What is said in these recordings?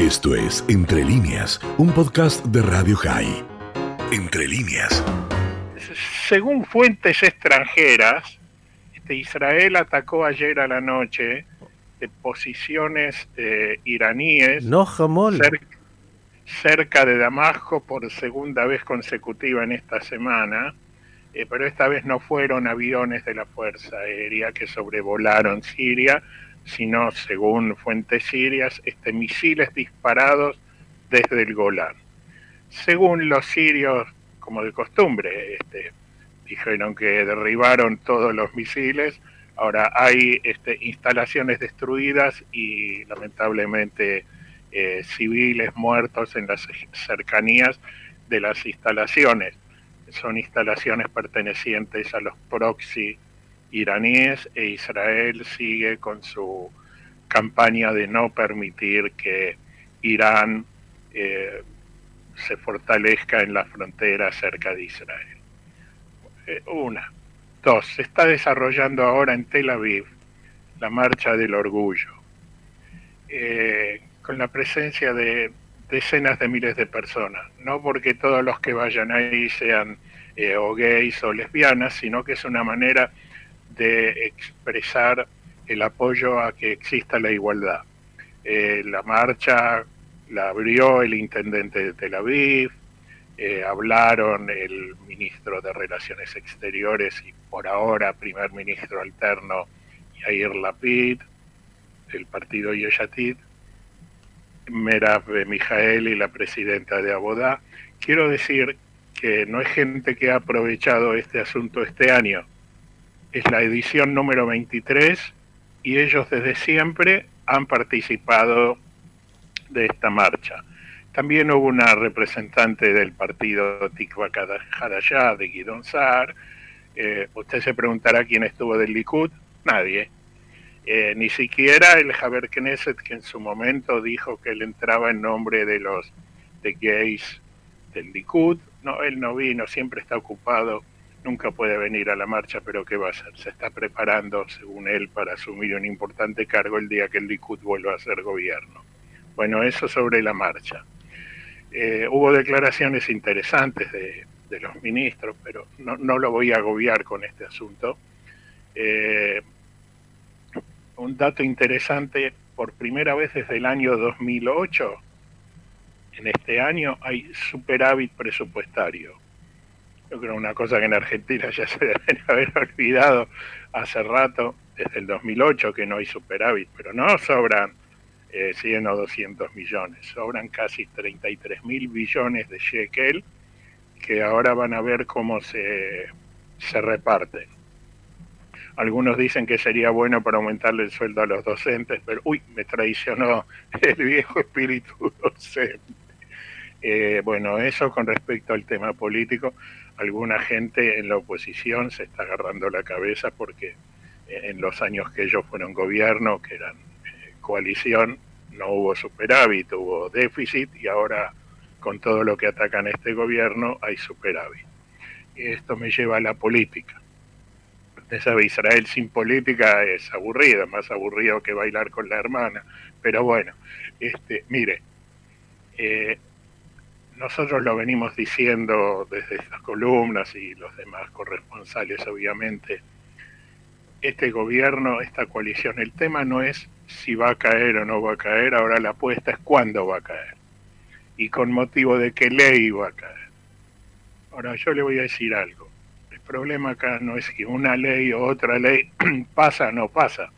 Esto es Entre líneas, un podcast de Radio High. Entre líneas. Según fuentes extranjeras, este, Israel atacó ayer a la noche de posiciones eh, iraníes No, jamón. cer- cerca de Damasco por segunda vez consecutiva en esta semana, eh, pero esta vez no fueron aviones de la Fuerza Aérea que sobrevolaron Siria, sino, según fuentes sirias, este, misiles disparados desde el Golán. Según los sirios, como de costumbre, este, dijeron que derribaron todos los misiles, ahora hay este, instalaciones destruidas y lamentablemente eh, civiles muertos en las cercanías de las instalaciones. Son instalaciones pertenecientes a los proxy iraníes e Israel sigue con su campaña de no permitir que Irán eh, se fortalezca en la frontera cerca de Israel. Eh, una. Dos, se está desarrollando ahora en Tel Aviv la Marcha del Orgullo, eh, con la presencia de decenas de miles de personas, no porque todos los que vayan ahí sean gays o lesbianas, sino que es una manera de expresar el apoyo a que exista la igualdad. Eh, la marcha la abrió el intendente de Tel Aviv, eh, hablaron el ministro de Relaciones Exteriores y por ahora primer ministro alterno Yair Lapid, del partido Yeshatid, Merav Mijael y la presidenta de Abodá. Quiero decir que no es gente que ha aprovechado este asunto este año, es la edición número 23 y ellos desde siempre han participado de esta marcha. También hubo una representante del partido Tikva Hadashah de Guidon Saar. Eh, usted se preguntará quién estuvo del Likud. Nadie. Eh, ni siquiera el Haber Knesset, que en su momento dijo que él entraba en nombre de los de gays del Likud. No, él no vino, siempre está ocupado, nunca puede venir a la marcha, pero ¿qué va a hacer? Se está preparando, según él, para asumir un importante cargo el día que el Likud vuelva a ser gobierno. Bueno, eso sobre la marcha. Eh, hubo declaraciones interesantes de, los ministros, pero no, no, lo voy a agobiar con este asunto. Eh, un dato interesante, por primera vez desde el año 2008, en este año hay superávit presupuestario. Yo creo una cosa que en Argentina ya se deben haber olvidado hace rato, desde el 2008 que no hay superávit, pero no sobran eh, 100 o 200 millones, sobran casi 33 mil billones de shekel que ahora van a ver cómo se, se reparten. Algunos dicen que sería bueno para aumentarle el sueldo a los docentes, pero uy, me traicionó el viejo espíritu docente. Eh, bueno, eso con respecto al tema político, alguna gente en la oposición se está agarrando la cabeza porque en los años que ellos fueron gobierno, que eran eh, coalición, no hubo superávit, hubo déficit y ahora con todo lo que atacan este gobierno hay superávit. Y esto me lleva a la política. Usted sabe, Israel sin política es aburrido, más aburrido que bailar con la hermana. Pero bueno, este, mire, eh, nosotros lo venimos diciendo desde estas columnas y los demás corresponsales, obviamente, este gobierno, esta coalición, el tema no es si va a caer o no va a caer, ahora la apuesta es cuándo va a caer y con motivo de qué ley va a caer. Ahora yo le voy a decir algo, el problema acá no es que una ley o otra ley pasa o no pasa,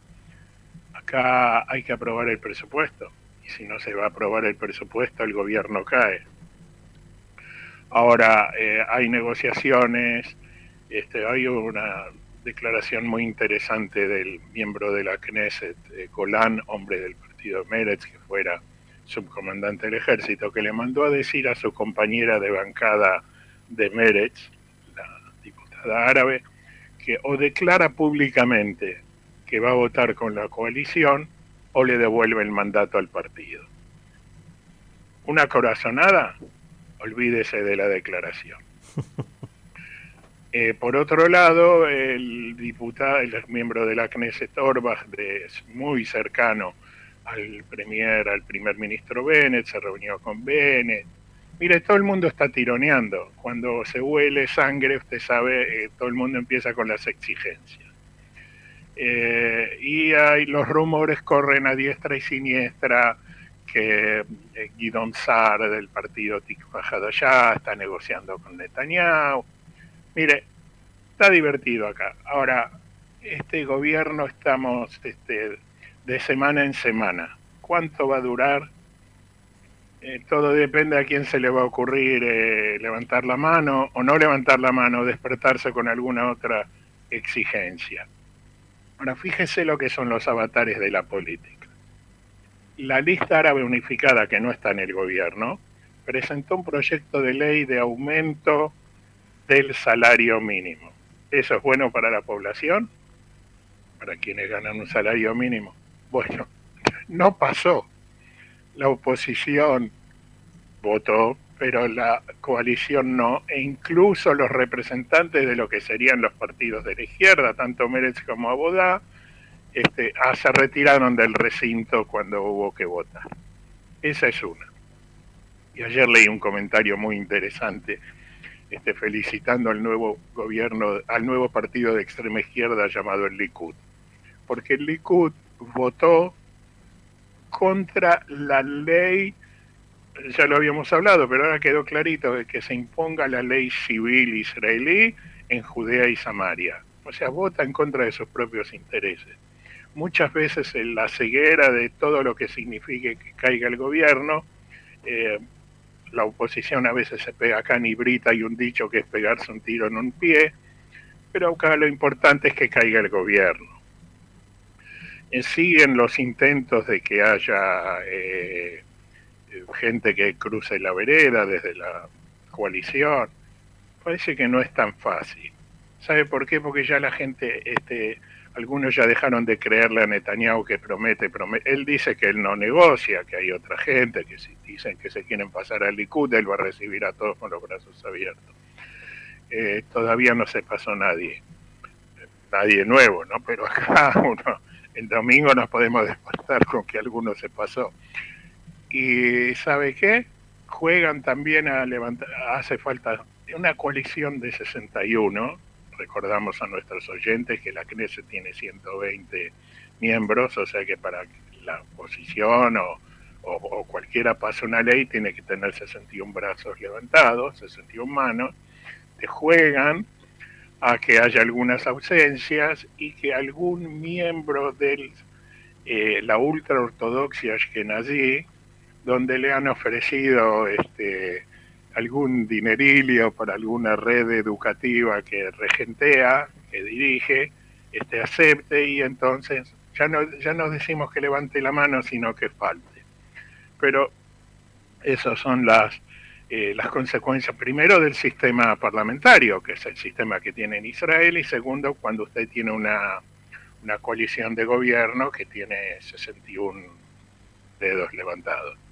acá hay que aprobar el presupuesto y si no se va a aprobar el presupuesto el gobierno cae. Ahora eh, hay negociaciones, este, hay una declaración muy interesante del miembro de la Knesset, eh, Golán, hombre del partido Meretz, que fuera subcomandante del ejército, que le mandó a decir a su compañera de bancada de Meretz, la diputada árabe, que o declara públicamente que va a votar con la coalición o le devuelve el mandato al partido. Una corazonada, olvídese de la declaración. Eh, por otro lado, el diputado, el miembro de la Knesset Orbach, de, muy cercano al premier, al primer ministro Bennett, se reunió con Bennett. Mire, todo el mundo está tironeando. Cuando se huele sangre, usted sabe, eh, todo el mundo empieza con las exigencias. Eh, y hay, los rumores corren a diestra y siniestra que eh, Guidon Sar del partido Tikva ya está negociando con Netanyahu. Mire, está divertido acá. Ahora, este gobierno estamos este, de semana en semana. ¿Cuánto va a durar? Eh, todo depende a quién se le va a ocurrir eh, levantar la mano o no levantar la mano, despertarse con alguna otra exigencia. Ahora, fíjese lo que son los avatares de la política. La lista árabe unificada, que no está en el gobierno, presentó un proyecto de ley de aumento del salario mínimo. ¿Eso es bueno para la población? Para quienes ganan un salario mínimo. Bueno, no pasó. La oposición votó, pero la coalición no, e incluso los representantes de lo que serían los partidos de la izquierda, tanto Mérez como Abodá, este, se retiraron del recinto cuando hubo que votar. Esa es una. Y ayer leí un comentario muy interesante este, felicitando al nuevo gobierno, al nuevo partido de extrema izquierda llamado el Likud. Porque el Likud votó contra la ley, ya lo habíamos hablado, pero ahora quedó clarito que se imponga la ley civil israelí en Judea y Samaria. O sea, vota en contra de sus propios intereses. Muchas veces en la ceguera de todo lo que signifique que caiga el gobierno, eh, la oposición a veces se pega acá en brita y un dicho que es pegarse un tiro en un pie, pero acá lo importante es que caiga el gobierno. Eh, siguen los intentos de que haya eh, gente que cruce la vereda desde la coalición. Parece que no es tan fácil. ¿Sabe por qué? Porque ya la gente, este, algunos ya dejaron de creerle a Netanyahu que promete. Él dice que él no negocia, que hay otra gente que si dicen que se quieren pasar al Likud, él va a recibir a todos con los brazos abiertos. Eh, todavía no se pasó nadie, nadie nuevo, ¿no? Pero acá uno el domingo nos podemos despertar con que alguno se pasó. Y ¿sabe qué? Juegan también a levantar, hace falta una coalición de 61, recordamos a nuestros oyentes que la CNESE tiene 120 miembros, o sea que para la oposición o, o, cualquiera pase una ley tiene que tener 61 brazos levantados, 61 manos, te juegan a que haya algunas ausencias y que algún miembro de eh, la ultraortodoxia ashkenazí, donde le han ofrecido este, algún dinerilio para alguna red educativa que regentea, que dirige, este, acepte y entonces ya no, ya no decimos que levante la mano, sino que falte. Pero esas son las eh, las consecuencias, primero, del sistema parlamentario, que es el sistema que tiene en Israel, y segundo, cuando usted tiene una, una coalición de gobierno que tiene 61 dedos levantados.